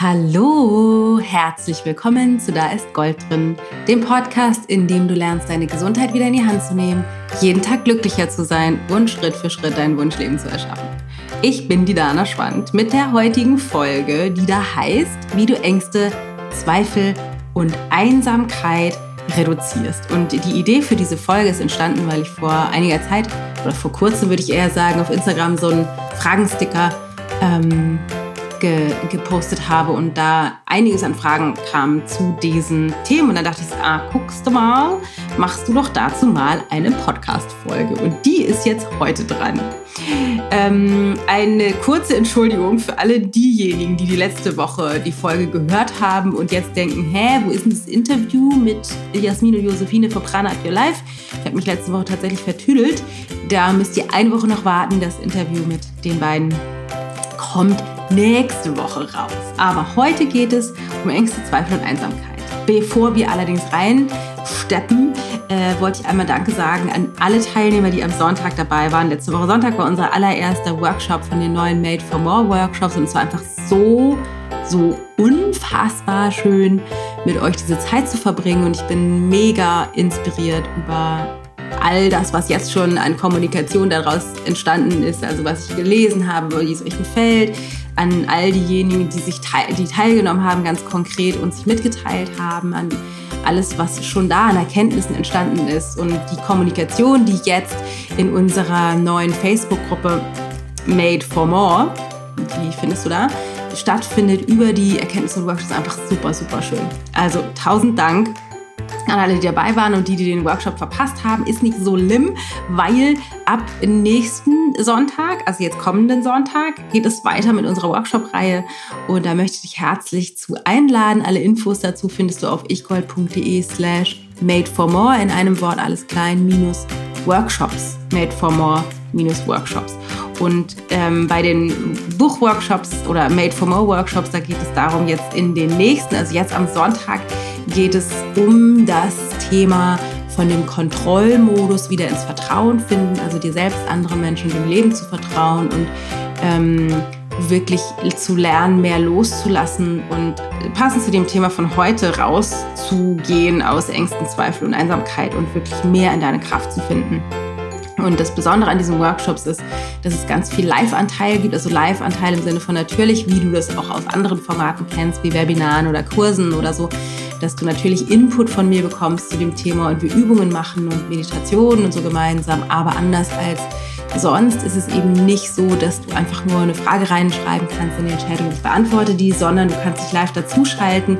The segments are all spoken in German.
Hallo, herzlich willkommen zu Da ist Gold drin, dem Podcast, in dem du lernst, deine Gesundheit wieder in die Hand zu nehmen, jeden Tag glücklicher zu sein und Schritt für Schritt dein Wunschleben zu erschaffen. Ich bin die Dana Schwand mit der heutigen Folge, die da heißt, wie du Ängste, Zweifel und Einsamkeit reduzierst. Und die Idee für diese Folge ist entstanden, weil ich vor einiger Zeit oder vor kurzem würde ich eher sagen, auf Instagram so einen Fragensticker ähm, ge gepostet habe und da einiges an Fragen kam zu diesen Themen. Und dann dachte ich, ah, guckst du mal, machst du doch dazu mal eine Podcast-Folge. Und die ist jetzt heute dran. Ähm, eine kurze Entschuldigung für alle diejenigen, die die letzte Woche die Folge gehört haben und jetzt denken, hä, wo ist denn das Interview mit Jasmin und Josephine von Prana at Your Life? Ich habe mich letzte Woche tatsächlich vertüdelt. Da müsst ihr eine Woche noch warten. Das Interview mit den beiden kommt nächste Woche raus. Aber heute geht es um Ängste, Zweifel und Einsamkeit. Bevor wir allerdings reinsteppen, äh, wollte ich einmal Danke sagen an alle Teilnehmer, die am Sonntag dabei waren. Letzte Woche Sonntag war unser allererster Workshop von den neuen Made for More Workshops und es war einfach so, so unfassbar schön, mit euch diese Zeit zu verbringen und ich bin mega inspiriert über all das, was jetzt schon an Kommunikation daraus entstanden ist, also was ich gelesen habe, wie es euch gefällt, an all diejenigen, die sich teil die teilgenommen haben, ganz konkret und sich mitgeteilt haben, an alles, was schon da an Erkenntnissen entstanden ist und die Kommunikation, die jetzt in unserer neuen Facebook-Gruppe Made for More, die findest du da, stattfindet über die Erkenntnisse und Workshops einfach super, super schön. Also tausend Dank an alle, die dabei waren und die, die den Workshop verpasst haben, ist nicht so lim, weil ab nächsten Sonntag, also jetzt kommenden Sonntag, geht es weiter mit unserer Workshop-Reihe und da möchte ich dich herzlich zu einladen. Alle Infos dazu findest du auf ichgold.de slash made for more in einem Wort alles klein minus Workshops, made for more minus Workshops. Und ähm, bei den Buchworkshops oder Made for More Workshops, da geht es darum, jetzt in den nächsten, also jetzt am Sonntag, geht es um das Thema von dem Kontrollmodus wieder ins Vertrauen finden, also dir selbst, anderen Menschen, dem Leben zu vertrauen und ähm, wirklich zu lernen, mehr loszulassen und passend zu dem Thema von heute rauszugehen aus Ängsten, Zweifel und Einsamkeit und wirklich mehr in deine Kraft zu finden. Und das Besondere an diesen Workshops ist, dass es ganz viel Live-Anteil gibt, also Live-Anteil im Sinne von natürlich, wie du das auch aus anderen Formaten kennst, wie Webinaren oder Kursen oder so, dass du natürlich Input von mir bekommst zu dem Thema und wir Übungen machen und Meditationen und so gemeinsam, aber anders als Sonst ist es eben nicht so, dass du einfach nur eine Frage reinschreiben kannst in Chat und ich beantworte die, sondern du kannst dich live dazuschalten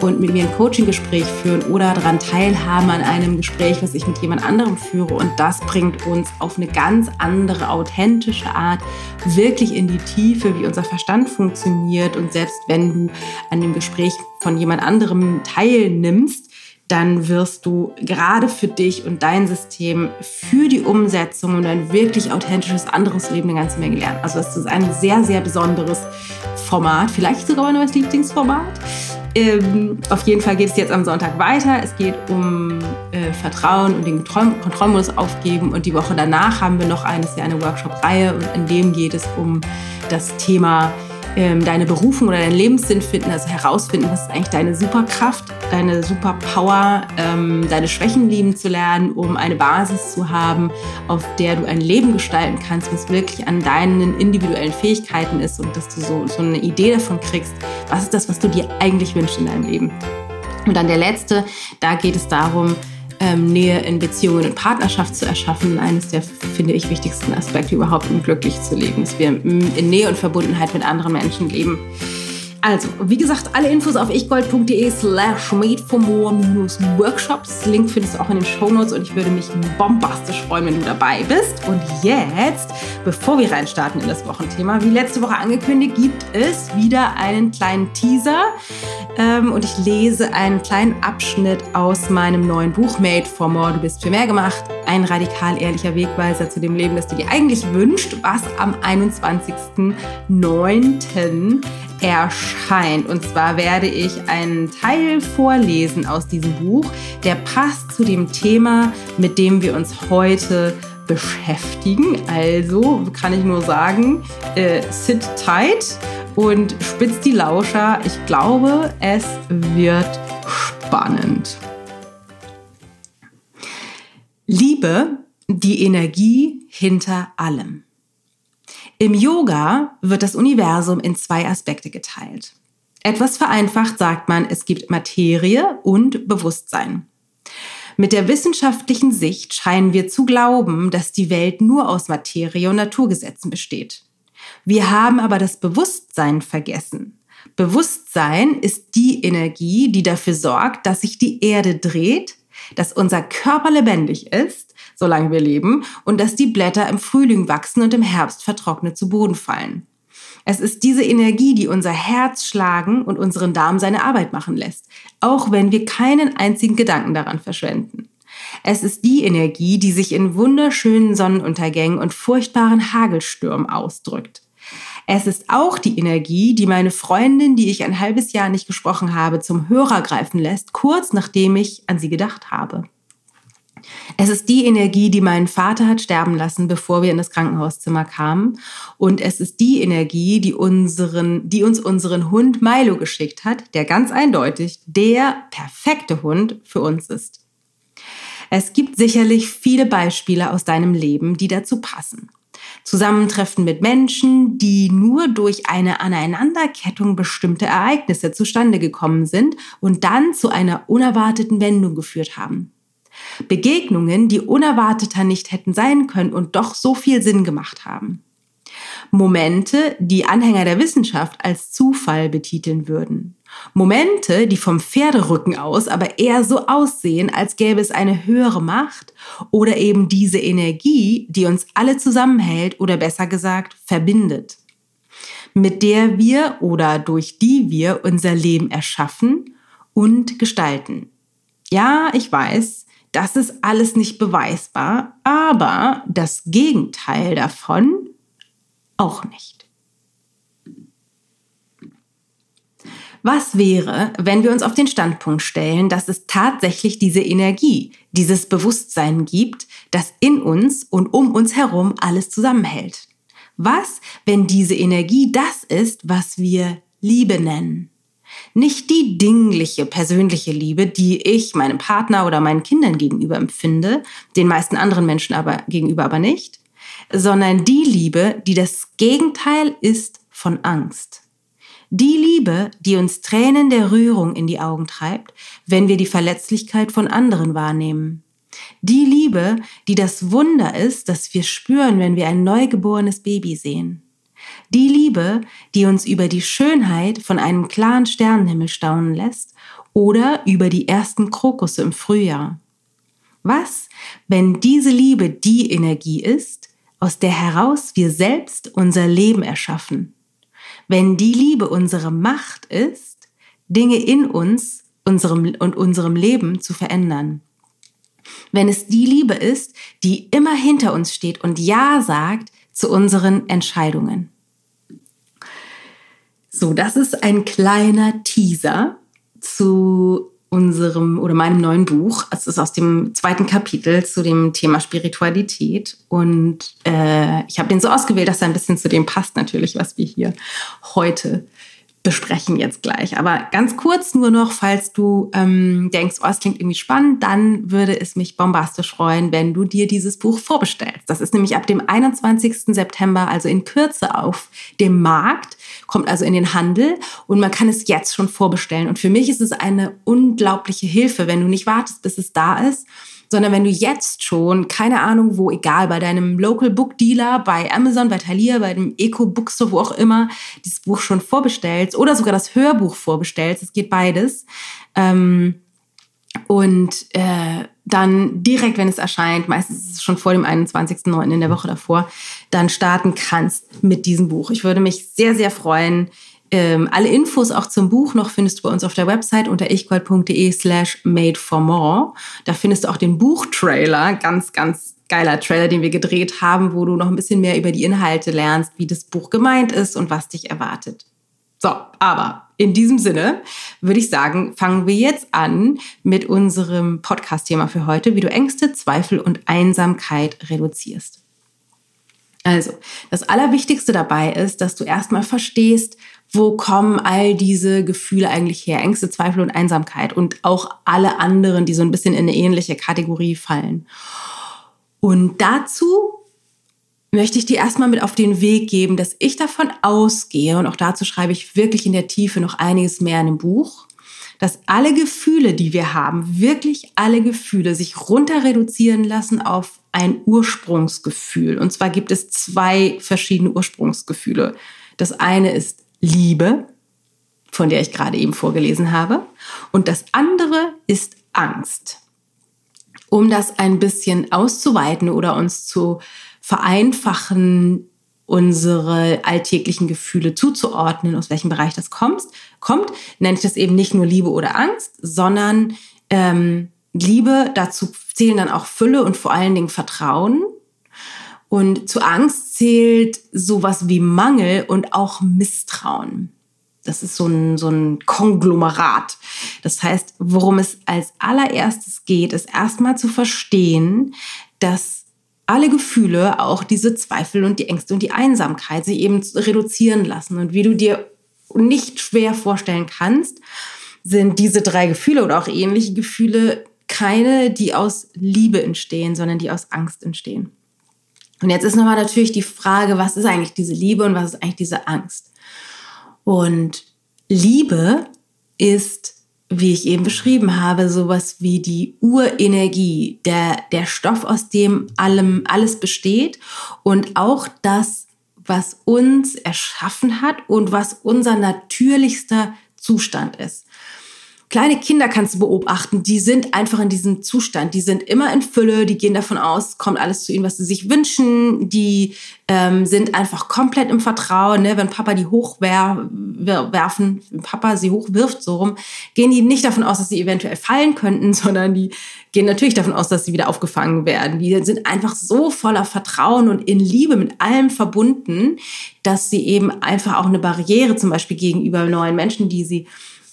und mit mir ein Coaching-Gespräch führen oder daran teilhaben an einem Gespräch, was ich mit jemand anderem führe. Und das bringt uns auf eine ganz andere, authentische Art wirklich in die Tiefe, wie unser Verstand funktioniert. Und selbst wenn du an dem Gespräch von jemand anderem teilnimmst, dann wirst du gerade für dich und dein System für die Umsetzung und ein wirklich authentisches anderes Leben eine ganze Menge lernen. Also das ist ein sehr, sehr besonderes Format, vielleicht sogar mein neues Lieblingsformat. Ähm, auf jeden Fall geht es jetzt am Sonntag weiter. Es geht um äh, Vertrauen und den Kontrollmodus aufgeben. Und die Woche danach haben wir noch eines Jahr eine Workshop-Reihe und in dem geht es um das Thema ähm, deine Berufung oder deinen Lebenssinn finden, also herausfinden, was ist eigentlich deine Superkraft, deine Superpower, ähm, deine Schwächen lieben zu lernen, um eine Basis zu haben, auf der du ein Leben gestalten kannst, was wirklich an deinen individuellen Fähigkeiten ist und dass du so, so eine Idee davon kriegst, was ist das, was du dir eigentlich wünschst in deinem Leben. Und dann der letzte, da geht es darum, ähm, Nähe in Beziehungen und Partnerschaft zu erschaffen. Eines der, finde ich, wichtigsten Aspekte überhaupt, um glücklich zu leben, dass wir in Nähe und Verbundenheit mit anderen Menschen leben. Also, wie gesagt, alle Infos auf ichgold.de slash made for more workshops. Link findest du auch in den Shownotes und ich würde mich bombastisch freuen, wenn du dabei bist. Und jetzt, bevor wir reinstarten in das Wochenthema, wie letzte Woche angekündigt, gibt es wieder einen kleinen Teaser. Ähm, und ich lese einen kleinen Abschnitt aus meinem neuen Buch Made for More. Du bist für mehr gemacht. Ein radikal ehrlicher Wegweiser zu dem Leben, das du dir eigentlich wünschst, was am 21.09 erscheint. Und zwar werde ich einen Teil vorlesen aus diesem Buch, der passt zu dem Thema, mit dem wir uns heute beschäftigen. Also kann ich nur sagen, äh, sit tight und spitzt die Lauscher. Ich glaube, es wird spannend. Liebe, die Energie hinter allem. Im Yoga wird das Universum in zwei Aspekte geteilt. Etwas vereinfacht sagt man, es gibt Materie und Bewusstsein. Mit der wissenschaftlichen Sicht scheinen wir zu glauben, dass die Welt nur aus Materie und Naturgesetzen besteht. Wir haben aber das Bewusstsein vergessen. Bewusstsein ist die Energie, die dafür sorgt, dass sich die Erde dreht, dass unser Körper lebendig ist, solange wir leben, und dass die Blätter im Frühling wachsen und im Herbst vertrocknet zu Boden fallen. Es ist diese Energie, die unser Herz schlagen und unseren Darm seine Arbeit machen lässt, auch wenn wir keinen einzigen Gedanken daran verschwenden. Es ist die Energie, die sich in wunderschönen Sonnenuntergängen und furchtbaren Hagelstürmen ausdrückt. Es ist auch die Energie, die meine Freundin, die ich ein halbes Jahr nicht gesprochen habe, zum Hörer greifen lässt, kurz nachdem ich an sie gedacht habe. Es ist die Energie, die meinen Vater hat sterben lassen, bevor wir in das Krankenhauszimmer kamen. Und es ist die Energie, die, unseren, die uns unseren Hund Milo geschickt hat, der ganz eindeutig der perfekte Hund für uns ist. Es gibt sicherlich viele Beispiele aus deinem Leben, die dazu passen. Zusammentreffen mit Menschen, die nur durch eine Aneinanderkettung bestimmte Ereignisse zustande gekommen sind und dann zu einer unerwarteten Wendung geführt haben. Begegnungen, die unerwarteter nicht hätten sein können und doch so viel Sinn gemacht haben. Momente, die Anhänger der Wissenschaft als Zufall betiteln würden. Momente, die vom Pferderücken aus aber eher so aussehen, als gäbe es eine höhere Macht oder eben diese Energie, die uns alle zusammenhält oder besser gesagt verbindet, mit der wir oder durch die wir unser Leben erschaffen und gestalten. Ja, ich weiß, das ist alles nicht beweisbar, aber das Gegenteil davon auch nicht. Was wäre, wenn wir uns auf den Standpunkt stellen, dass es tatsächlich diese Energie, dieses Bewusstsein gibt, das in uns und um uns herum alles zusammenhält? Was, wenn diese Energie das ist, was wir Liebe nennen? Nicht die dingliche persönliche Liebe, die ich meinem Partner oder meinen Kindern gegenüber empfinde, den meisten anderen Menschen aber gegenüber aber nicht, sondern die Liebe, die das Gegenteil ist von Angst. Die Liebe, die uns Tränen der Rührung in die Augen treibt, wenn wir die Verletzlichkeit von anderen wahrnehmen. Die Liebe, die das Wunder ist, das wir spüren, wenn wir ein neugeborenes Baby sehen. Die Liebe, die uns über die Schönheit von einem klaren Sternenhimmel staunen lässt oder über die ersten Krokusse im Frühjahr. Was, wenn diese Liebe die Energie ist, aus der heraus wir selbst unser Leben erschaffen? Wenn die Liebe unsere Macht ist, Dinge in uns unserem, und unserem Leben zu verändern. Wenn es die Liebe ist, die immer hinter uns steht und Ja sagt zu unseren Entscheidungen. So, das ist ein kleiner Teaser zu unserem oder meinem neuen Buch. Es ist aus dem zweiten Kapitel zu dem Thema Spiritualität. Und äh, ich habe den so ausgewählt, dass er ein bisschen zu dem passt, natürlich, was wir hier heute besprechen jetzt gleich. Aber ganz kurz nur noch, falls du ähm, denkst, oh, es klingt irgendwie spannend, dann würde es mich bombastisch freuen, wenn du dir dieses Buch vorbestellst. Das ist nämlich ab dem 21. September, also in Kürze auf dem Markt, kommt also in den Handel und man kann es jetzt schon vorbestellen. Und für mich ist es eine unglaubliche Hilfe, wenn du nicht wartest, bis es da ist, sondern wenn du jetzt schon, keine Ahnung wo, egal, bei deinem Local Book Dealer, bei Amazon, bei Thalia, bei dem Eco Bookstore, wo auch immer, dieses Buch schon vorbestellst oder sogar das Hörbuch vorbestellst, es geht beides. Ähm, und äh, dann direkt, wenn es erscheint, meistens ist es schon vor dem 21.09. in der Woche davor, dann starten kannst mit diesem Buch. Ich würde mich sehr, sehr freuen, ähm, alle Infos auch zum Buch noch findest du bei uns auf der Website unter ichgold.de slash made for more. Da findest du auch den Buchtrailer, ganz, ganz geiler Trailer, den wir gedreht haben, wo du noch ein bisschen mehr über die Inhalte lernst, wie das Buch gemeint ist und was dich erwartet. So, aber in diesem Sinne würde ich sagen, fangen wir jetzt an mit unserem Podcast-Thema für heute, wie du Ängste, Zweifel und Einsamkeit reduzierst. Also, das Allerwichtigste dabei ist, dass du erstmal verstehst, wo kommen all diese Gefühle eigentlich her? Ängste, Zweifel und Einsamkeit und auch alle anderen, die so ein bisschen in eine ähnliche Kategorie fallen. Und dazu möchte ich dir erstmal mit auf den Weg geben, dass ich davon ausgehe, und auch dazu schreibe ich wirklich in der Tiefe noch einiges mehr in dem Buch, dass alle Gefühle, die wir haben, wirklich alle Gefühle sich runter reduzieren lassen auf ein Ursprungsgefühl. Und zwar gibt es zwei verschiedene Ursprungsgefühle. Das eine ist Liebe, von der ich gerade eben vorgelesen habe. Und das andere ist Angst. Um das ein bisschen auszuweiten oder uns zu vereinfachen, unsere alltäglichen Gefühle zuzuordnen, aus welchem Bereich das kommt, kommt, nenne ich das eben nicht nur Liebe oder Angst, sondern ähm, Liebe, dazu zählen dann auch Fülle und vor allen Dingen Vertrauen. Und zu Angst zählt sowas wie Mangel und auch Misstrauen. Das ist so ein, so ein Konglomerat. Das heißt, worum es als allererstes geht, ist erstmal zu verstehen, dass alle Gefühle, auch diese Zweifel und die Ängste und die Einsamkeit, sich eben reduzieren lassen. Und wie du dir nicht schwer vorstellen kannst, sind diese drei Gefühle oder auch ähnliche Gefühle keine, die aus Liebe entstehen, sondern die aus Angst entstehen. Und jetzt ist nochmal natürlich die Frage, was ist eigentlich diese Liebe und was ist eigentlich diese Angst? Und Liebe ist wie ich eben beschrieben habe, sowas wie die Urenergie, der, der Stoff, aus dem allem, alles besteht und auch das, was uns erschaffen hat und was unser natürlichster Zustand ist. Kleine Kinder kannst du beobachten, die sind einfach in diesem Zustand. Die sind immer in Fülle, die gehen davon aus, kommt alles zu ihnen, was sie sich wünschen. Die ähm, sind einfach komplett im Vertrauen. Ne? Wenn Papa die hochwerfen, wenn Papa sie hochwirft, so rum, gehen die nicht davon aus, dass sie eventuell fallen könnten, sondern die gehen natürlich davon aus, dass sie wieder aufgefangen werden. Die sind einfach so voller Vertrauen und in Liebe mit allem verbunden, dass sie eben einfach auch eine Barriere zum Beispiel gegenüber neuen Menschen, die sie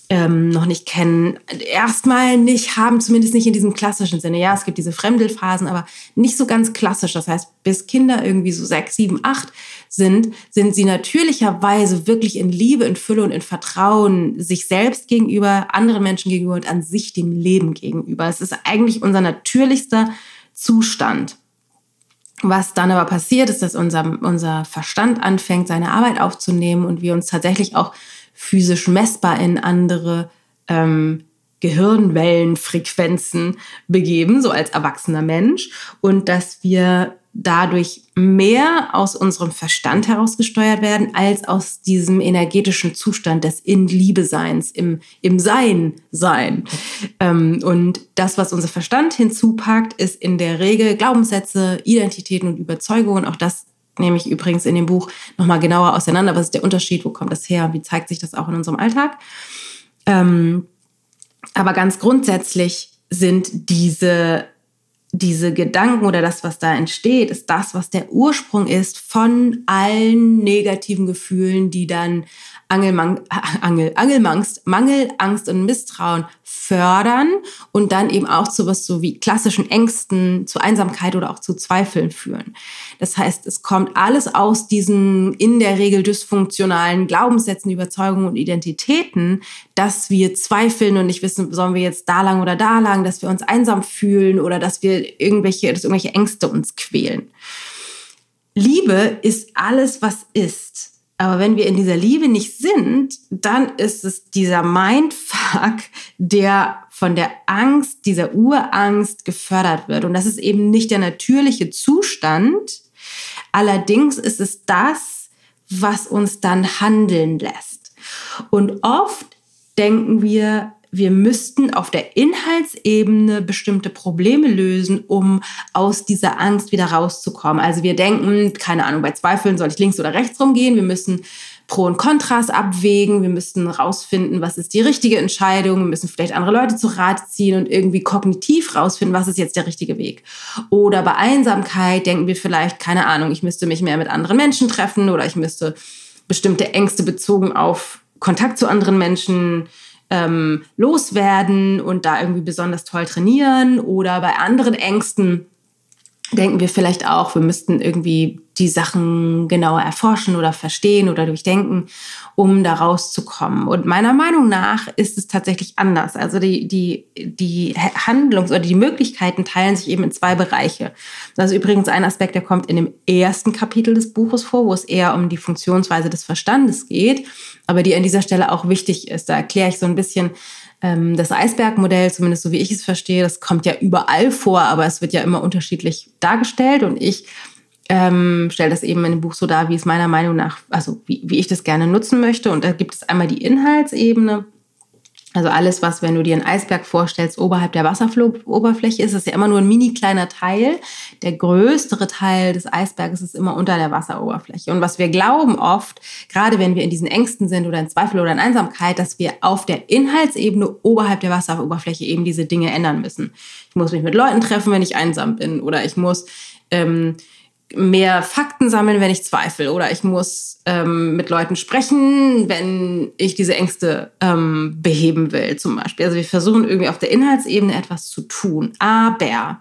ähm, noch nicht kennen, erstmal nicht haben, zumindest nicht in diesem klassischen Sinne. Ja, es gibt diese Fremdelphasen, aber nicht so ganz klassisch. Das heißt, bis Kinder irgendwie so sechs, sieben, acht sind, sind sie natürlicherweise wirklich in Liebe, in Fülle und in Vertrauen sich selbst gegenüber, anderen Menschen gegenüber und an sich dem Leben gegenüber. Es ist eigentlich unser natürlichster Zustand. Was dann aber passiert, ist, dass unser, unser Verstand anfängt, seine Arbeit aufzunehmen und wir uns tatsächlich auch physisch messbar in andere ähm, Gehirnwellenfrequenzen begeben, so als erwachsener Mensch, und dass wir dadurch mehr aus unserem Verstand herausgesteuert werden, als aus diesem energetischen Zustand des In-Liebe-Seins, im, im Sein-Sein. Ähm, und das, was unser Verstand hinzupackt, ist in der Regel Glaubenssätze, Identitäten und Überzeugungen. Auch das nehme ich übrigens in dem Buch nochmal genauer auseinander. Was ist der Unterschied? Wo kommt das her? Wie zeigt sich das auch in unserem Alltag? Ähm, aber ganz grundsätzlich sind diese, diese Gedanken oder das, was da entsteht, ist das, was der Ursprung ist von allen negativen Gefühlen, die dann Angelmang Angel, Angelmangst, Mangel, Angst und Misstrauen fördern und dann eben auch zu was so wie klassischen Ängsten, zu Einsamkeit oder auch zu Zweifeln führen. Das heißt, es kommt alles aus diesen in der Regel dysfunktionalen Glaubenssätzen, Überzeugungen und Identitäten, dass wir zweifeln und nicht wissen, sollen wir jetzt da lang oder da lang, dass wir uns einsam fühlen oder dass wir irgendwelche, dass irgendwelche Ängste uns quälen. Liebe ist alles, was ist. Aber wenn wir in dieser Liebe nicht sind, dann ist es dieser Mindfuck, der von der Angst, dieser Urangst gefördert wird. Und das ist eben nicht der natürliche Zustand. Allerdings ist es das, was uns dann handeln lässt. Und oft denken wir, wir müssten auf der Inhaltsebene bestimmte Probleme lösen, um aus dieser Angst wieder rauszukommen. Also wir denken, keine Ahnung, bei Zweifeln soll ich links oder rechts rumgehen. Wir müssen Pro und Kontras abwägen. Wir müssen rausfinden, was ist die richtige Entscheidung. Wir müssen vielleicht andere Leute zu Rat ziehen und irgendwie kognitiv rausfinden, was ist jetzt der richtige Weg. Oder bei Einsamkeit denken wir vielleicht, keine Ahnung, ich müsste mich mehr mit anderen Menschen treffen oder ich müsste bestimmte Ängste bezogen auf Kontakt zu anderen Menschen ähm, loswerden und da irgendwie besonders toll trainieren. Oder bei anderen Ängsten denken wir vielleicht auch, wir müssten irgendwie die Sachen genauer erforschen oder verstehen oder durchdenken, um da rauszukommen. Und meiner Meinung nach ist es tatsächlich anders. Also die, die, die Handlungs- oder die Möglichkeiten teilen sich eben in zwei Bereiche. Das ist übrigens ein Aspekt, der kommt in dem ersten Kapitel des Buches vor, wo es eher um die Funktionsweise des Verstandes geht, aber die an dieser Stelle auch wichtig ist. Da erkläre ich so ein bisschen, das Eisbergmodell, zumindest so wie ich es verstehe, das kommt ja überall vor, aber es wird ja immer unterschiedlich dargestellt und ich ähm, stelle das eben in dem Buch so dar, wie es meiner Meinung nach, also wie, wie ich das gerne nutzen möchte. Und da gibt es einmal die Inhaltsebene. Also alles, was, wenn du dir einen Eisberg vorstellst, oberhalb der Wasseroberfläche ist, ist ja immer nur ein mini kleiner Teil. Der größere Teil des Eisberges ist immer unter der Wasseroberfläche. Und was wir glauben oft, gerade wenn wir in diesen Ängsten sind oder in Zweifel oder in Einsamkeit, dass wir auf der Inhaltsebene oberhalb der Wasseroberfläche eben diese Dinge ändern müssen. Ich muss mich mit Leuten treffen, wenn ich einsam bin. Oder ich muss ähm, mehr Fakten sammeln, wenn ich zweifle. Oder ich muss ähm, mit Leuten sprechen, wenn ich diese Ängste ähm, beheben will, zum Beispiel. Also wir versuchen irgendwie auf der Inhaltsebene etwas zu tun. Aber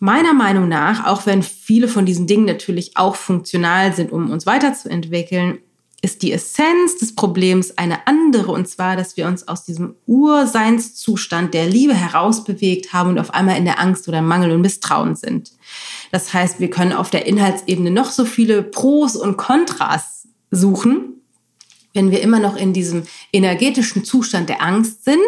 meiner Meinung nach, auch wenn viele von diesen Dingen natürlich auch funktional sind, um uns weiterzuentwickeln, ist die Essenz des Problems eine andere, und zwar, dass wir uns aus diesem Urseinszustand der Liebe herausbewegt haben und auf einmal in der Angst oder Mangel und Misstrauen sind. Das heißt, wir können auf der Inhaltsebene noch so viele Pros und Kontras suchen. Wenn wir immer noch in diesem energetischen Zustand der Angst sind,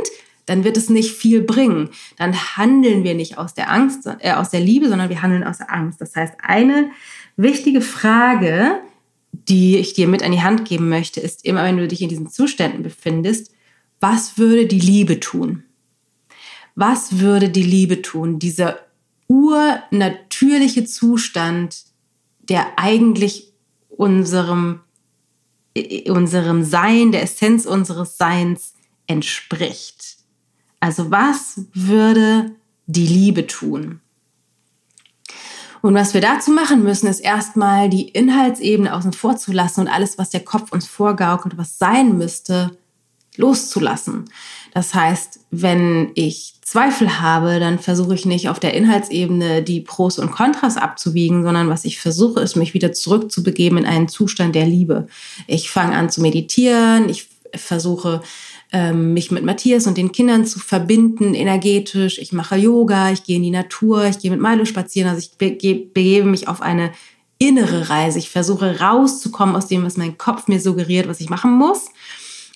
dann wird es nicht viel bringen. Dann handeln wir nicht aus der Angst, äh, aus der Liebe, sondern wir handeln aus der Angst. Das heißt, eine wichtige Frage, die ich dir mit an die Hand geben möchte, ist immer, wenn du dich in diesen Zuständen befindest, was würde die Liebe tun? Was würde die Liebe tun? Dieser urnatürliche Zustand, der eigentlich unserem, unserem Sein, der Essenz unseres Seins entspricht. Also was würde die Liebe tun? Und was wir dazu machen müssen, ist erstmal die Inhaltsebene außen vor zu lassen und alles, was der Kopf uns vorgaukelt, was sein müsste, loszulassen. Das heißt, wenn ich Zweifel habe, dann versuche ich nicht auf der Inhaltsebene die Pros und Kontras abzuwiegen, sondern was ich versuche, ist, mich wieder zurückzubegeben in einen Zustand der Liebe. Ich fange an zu meditieren, ich versuche mich mit Matthias und den Kindern zu verbinden, energetisch. Ich mache Yoga, ich gehe in die Natur, ich gehe mit Milo spazieren. Also ich begebe mich auf eine innere Reise. Ich versuche rauszukommen aus dem, was mein Kopf mir suggeriert, was ich machen muss.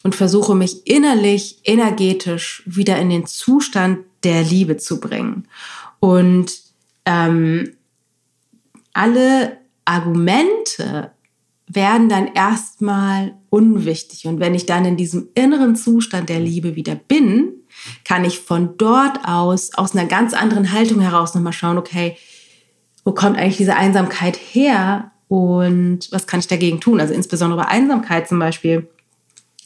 Und versuche mich innerlich, energetisch wieder in den Zustand der Liebe zu bringen. Und ähm, alle Argumente werden dann erstmal unwichtig. Und wenn ich dann in diesem inneren Zustand der Liebe wieder bin, kann ich von dort aus, aus einer ganz anderen Haltung heraus nochmal schauen, okay, wo kommt eigentlich diese Einsamkeit her und was kann ich dagegen tun? Also insbesondere bei Einsamkeit zum Beispiel,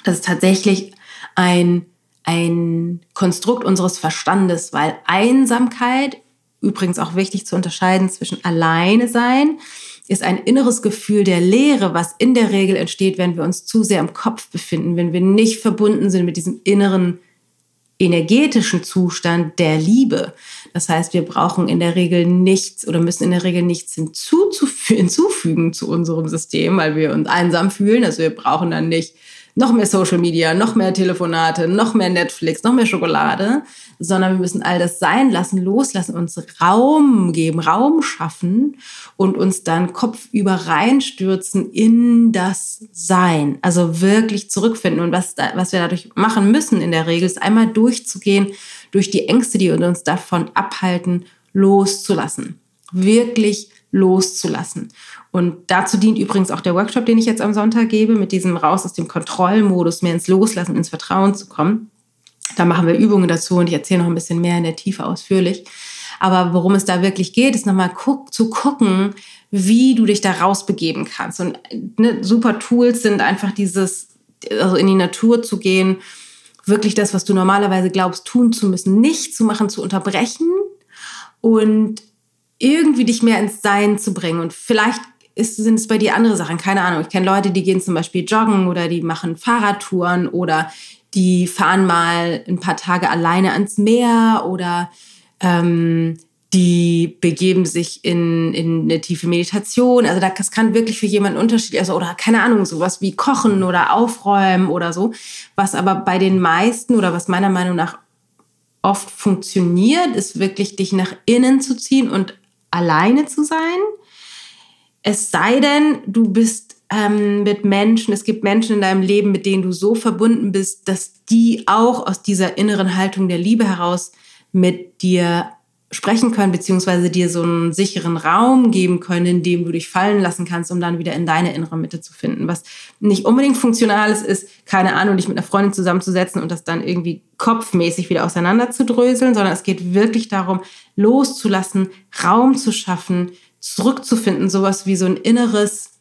das ist tatsächlich ein, ein Konstrukt unseres Verstandes, weil Einsamkeit, übrigens auch wichtig zu unterscheiden zwischen alleine sein, ist ein inneres Gefühl der Leere, was in der Regel entsteht, wenn wir uns zu sehr im Kopf befinden, wenn wir nicht verbunden sind mit diesem inneren energetischen Zustand der Liebe. Das heißt, wir brauchen in der Regel nichts oder müssen in der Regel nichts hinzufügen zu unserem System, weil wir uns einsam fühlen. Also wir brauchen dann nicht noch mehr Social Media, noch mehr Telefonate, noch mehr Netflix, noch mehr Schokolade, sondern wir müssen all das sein lassen, loslassen, uns Raum geben, Raum schaffen und uns dann kopfüber reinstürzen in das Sein. Also wirklich zurückfinden. Und was, da, was wir dadurch machen müssen in der Regel, ist einmal durchzugehen durch die Ängste, die uns davon abhalten, loszulassen. Wirklich loszulassen. Und dazu dient übrigens auch der Workshop, den ich jetzt am Sonntag gebe, mit diesem raus aus dem Kontrollmodus, mehr ins Loslassen, ins Vertrauen zu kommen. Da machen wir Übungen dazu und ich erzähle noch ein bisschen mehr in der Tiefe ausführlich. Aber worum es da wirklich geht, ist nochmal guck, zu gucken, wie du dich da rausbegeben kannst. Und ne, super Tools sind einfach dieses, also in die Natur zu gehen, wirklich das, was du normalerweise glaubst, tun zu müssen, nicht zu machen, zu unterbrechen und irgendwie dich mehr ins Sein zu bringen. Und vielleicht ist, sind es bei dir andere Sachen, keine Ahnung. Ich kenne Leute, die gehen zum Beispiel joggen oder die machen Fahrradtouren oder die fahren mal ein paar Tage alleine ans Meer oder ähm, die begeben sich in, in eine tiefe Meditation. Also das kann wirklich für jemanden unterschiedlich, also oder keine Ahnung, sowas wie Kochen oder Aufräumen oder so. Was aber bei den meisten oder was meiner Meinung nach oft funktioniert, ist wirklich dich nach innen zu ziehen und alleine zu sein. Es sei denn, du bist ähm, mit Menschen, es gibt Menschen in deinem Leben, mit denen du so verbunden bist, dass die auch aus dieser inneren Haltung der Liebe heraus mit dir sprechen können, beziehungsweise dir so einen sicheren Raum geben können, in dem du dich fallen lassen kannst, um dann wieder in deine innere Mitte zu finden. Was nicht unbedingt funktional ist, ist, keine Ahnung, dich mit einer Freundin zusammenzusetzen und das dann irgendwie kopfmäßig wieder auseinanderzudröseln, sondern es geht wirklich darum, loszulassen, Raum zu schaffen, zurückzufinden, sowas wie so ein inneres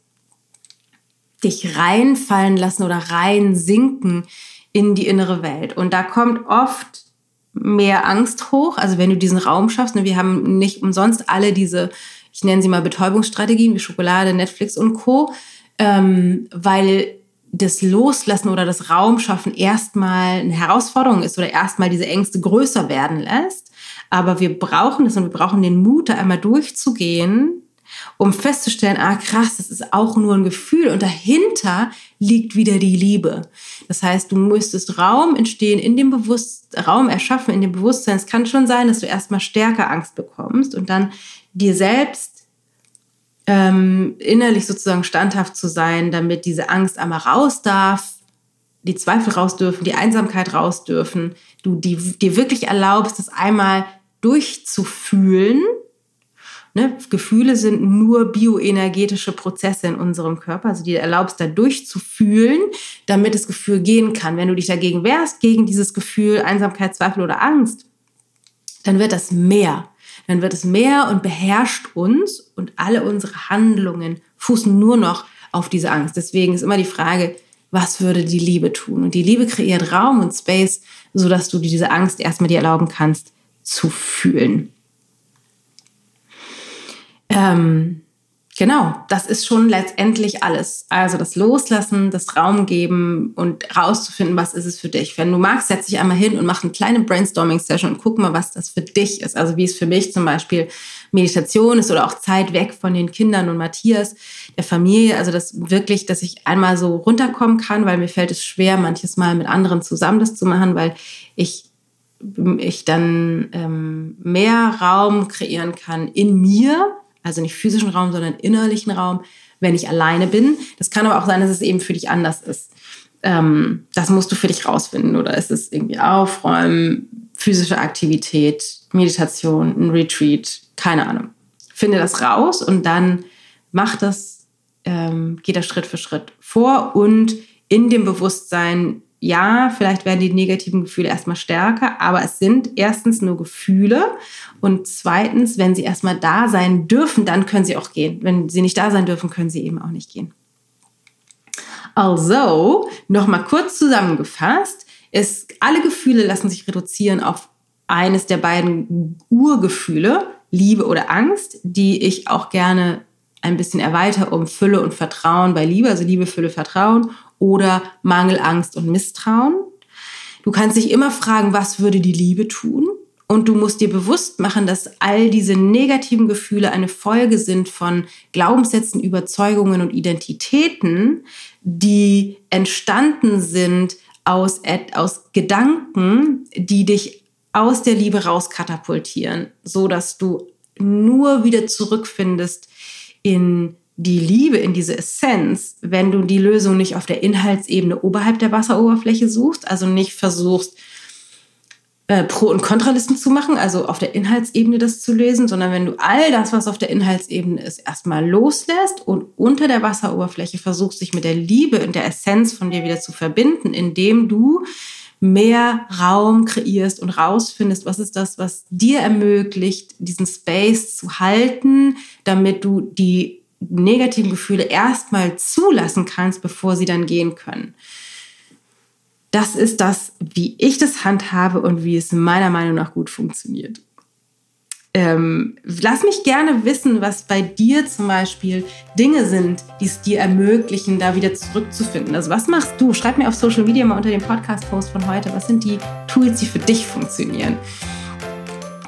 dich reinfallen lassen oder reinsinken in die innere Welt. Und da kommt oft mehr Angst hoch. Also wenn du diesen Raum schaffst, ne, wir haben nicht umsonst alle diese, ich nenne sie mal Betäubungsstrategien wie Schokolade, Netflix und Co., ähm, weil das Loslassen oder das Raumschaffen erstmal eine Herausforderung ist oder erstmal diese Ängste größer werden lässt. Aber wir brauchen das und wir brauchen den Mut, da einmal durchzugehen um festzustellen, ah krass, das ist auch nur ein Gefühl und dahinter liegt wieder die Liebe. Das heißt, du müsstest Raum entstehen in dem Bewusstsein, Raum erschaffen in dem Bewusstsein. Es kann schon sein, dass du erstmal stärker Angst bekommst und dann dir selbst ähm, innerlich sozusagen standhaft zu sein, damit diese Angst einmal raus darf, die Zweifel raus dürfen, die Einsamkeit raus dürfen, du dir wirklich erlaubst, das einmal durchzufühlen Ne? Gefühle sind nur bioenergetische Prozesse in unserem Körper, also die erlaubst, da durchzufühlen, damit das Gefühl gehen kann. Wenn du dich dagegen wehrst, gegen dieses Gefühl Einsamkeit, Zweifel oder Angst, dann wird das mehr. Dann wird es mehr und beherrscht uns und alle unsere Handlungen fußen nur noch auf diese Angst. Deswegen ist immer die Frage, was würde die Liebe tun? Und die Liebe kreiert Raum und Space, sodass du diese Angst erstmal dir erlauben kannst zu fühlen. Ähm, genau, das ist schon letztendlich alles. Also das Loslassen, das Raum geben und rauszufinden, was ist es für dich. Wenn du magst, setz dich einmal hin und mach eine kleine Brainstorming-Session und guck mal, was das für dich ist. Also wie es für mich zum Beispiel Meditation ist oder auch Zeit weg von den Kindern und Matthias, der Familie. Also das wirklich, dass ich einmal so runterkommen kann, weil mir fällt es schwer, manches Mal mit anderen zusammen das zu machen, weil ich ich dann ähm, mehr Raum kreieren kann in mir, also nicht physischen Raum, sondern innerlichen Raum, wenn ich alleine bin. Das kann aber auch sein, dass es eben für dich anders ist. Ähm, das musst du für dich rausfinden. Oder ist es irgendwie Aufräumen, physische Aktivität, Meditation, ein Retreat, keine Ahnung. Finde das raus und dann mach das, ähm, geht das Schritt für Schritt vor und in dem Bewusstsein, ja, vielleicht werden die negativen Gefühle erstmal stärker, aber es sind erstens nur Gefühle und zweitens, wenn sie erstmal da sein dürfen, dann können sie auch gehen. Wenn sie nicht da sein dürfen, können sie eben auch nicht gehen. Also, nochmal kurz zusammengefasst, es, alle Gefühle lassen sich reduzieren auf eines der beiden Urgefühle, Liebe oder Angst, die ich auch gerne ein bisschen erweitere um Fülle und Vertrauen bei Liebe, also Liebe, Fülle, Vertrauen oder Mangel, Angst und Misstrauen. Du kannst dich immer fragen, was würde die Liebe tun? Und du musst dir bewusst machen, dass all diese negativen Gefühle eine Folge sind von Glaubenssätzen, Überzeugungen und Identitäten, die entstanden sind aus, aus Gedanken, die dich aus der Liebe rauskatapultieren, so dass du nur wieder zurückfindest in die Liebe, in diese Essenz, wenn du die Lösung nicht auf der Inhaltsebene oberhalb der Wasseroberfläche suchst, also nicht versuchst, äh, Pro- und Kontralisten zu machen, also auf der Inhaltsebene das zu lösen, sondern wenn du all das, was auf der Inhaltsebene ist, erstmal loslässt und unter der Wasseroberfläche versuchst, dich mit der Liebe und der Essenz von dir wieder zu verbinden, indem du mehr Raum kreierst und rausfindest, was ist das, was dir ermöglicht, diesen Space zu halten, damit du die negativen Gefühle erstmal zulassen kannst, bevor sie dann gehen können. Das ist das, wie ich das handhabe und wie es meiner Meinung nach gut funktioniert. Ähm, lass mich gerne wissen, was bei dir zum Beispiel Dinge sind, die es dir ermöglichen, da wieder zurückzufinden. Also was machst du? Schreib mir auf Social Media mal unter dem Podcast-Post von heute, was sind die Tools, die für dich funktionieren.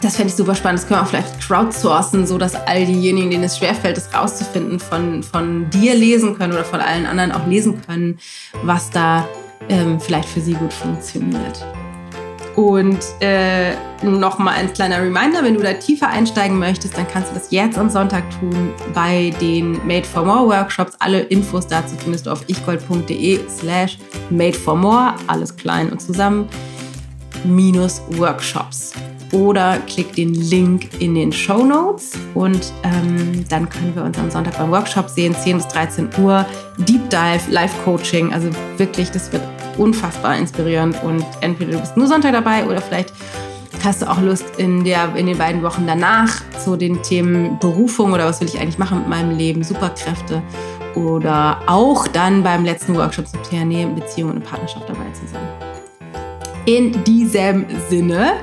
Das fände ich super spannend. Das können wir auch vielleicht crowdsourcen, so dass all diejenigen, denen es schwerfällt, es rauszufinden, von, von dir lesen können oder von allen anderen auch lesen können, was da ähm, vielleicht für sie gut funktioniert. Und äh, nochmal ein kleiner Reminder, wenn du da tiefer einsteigen möchtest, dann kannst du das jetzt am Sonntag tun bei den Made for More Workshops. Alle Infos dazu findest du auf ichgold.de slash made for more, alles klein und zusammen, minus Workshops. Oder klick den Link in den Show Notes und ähm, dann können wir uns am Sonntag beim Workshop sehen, 10 bis 13 Uhr, Deep Dive, Live Coaching. Also wirklich, das wird unfassbar inspirierend und entweder du bist nur Sonntag dabei oder vielleicht hast du auch Lust in, der, in den beiden Wochen danach zu den Themen Berufung oder was will ich eigentlich machen mit meinem Leben, Superkräfte oder auch dann beim letzten Workshop zum Thema Beziehung und Partnerschaft dabei zu sein. In diesem Sinne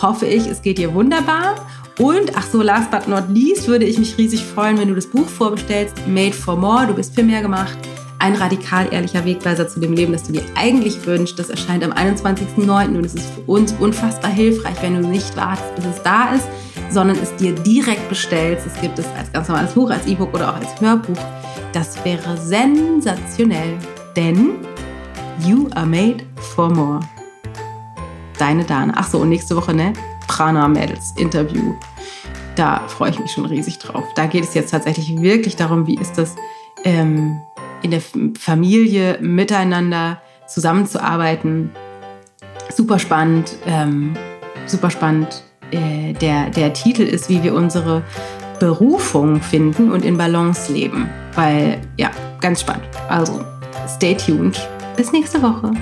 hoffe ich, es geht dir wunderbar. Und ach so, last but not least würde ich mich riesig freuen, wenn du das Buch vorbestellst, Made for More, du bist für mehr gemacht ein radikal ehrlicher Wegweiser zu dem Leben, das du dir eigentlich wünschst. Das erscheint am 21.09. und es ist für uns unfassbar hilfreich, wenn du nicht wartest, bis es da ist, sondern es dir direkt bestellst. Es gibt es als ganz normales Buch, als E-Book oder auch als Hörbuch. Das wäre sensationell, denn you are made for more. Deine Dana. Ach so, und nächste Woche, ne? Prana Mädels Interview. Da freue ich mich schon riesig drauf. Da geht es jetzt tatsächlich wirklich darum, wie ist das, ähm, in der Familie miteinander zusammenzuarbeiten. Super spannend, ähm, super spannend. Äh, der, der Titel ist, wie wir unsere Berufung finden und in Balance leben. Weil, ja, ganz spannend. Also, stay tuned. Bis nächste Woche.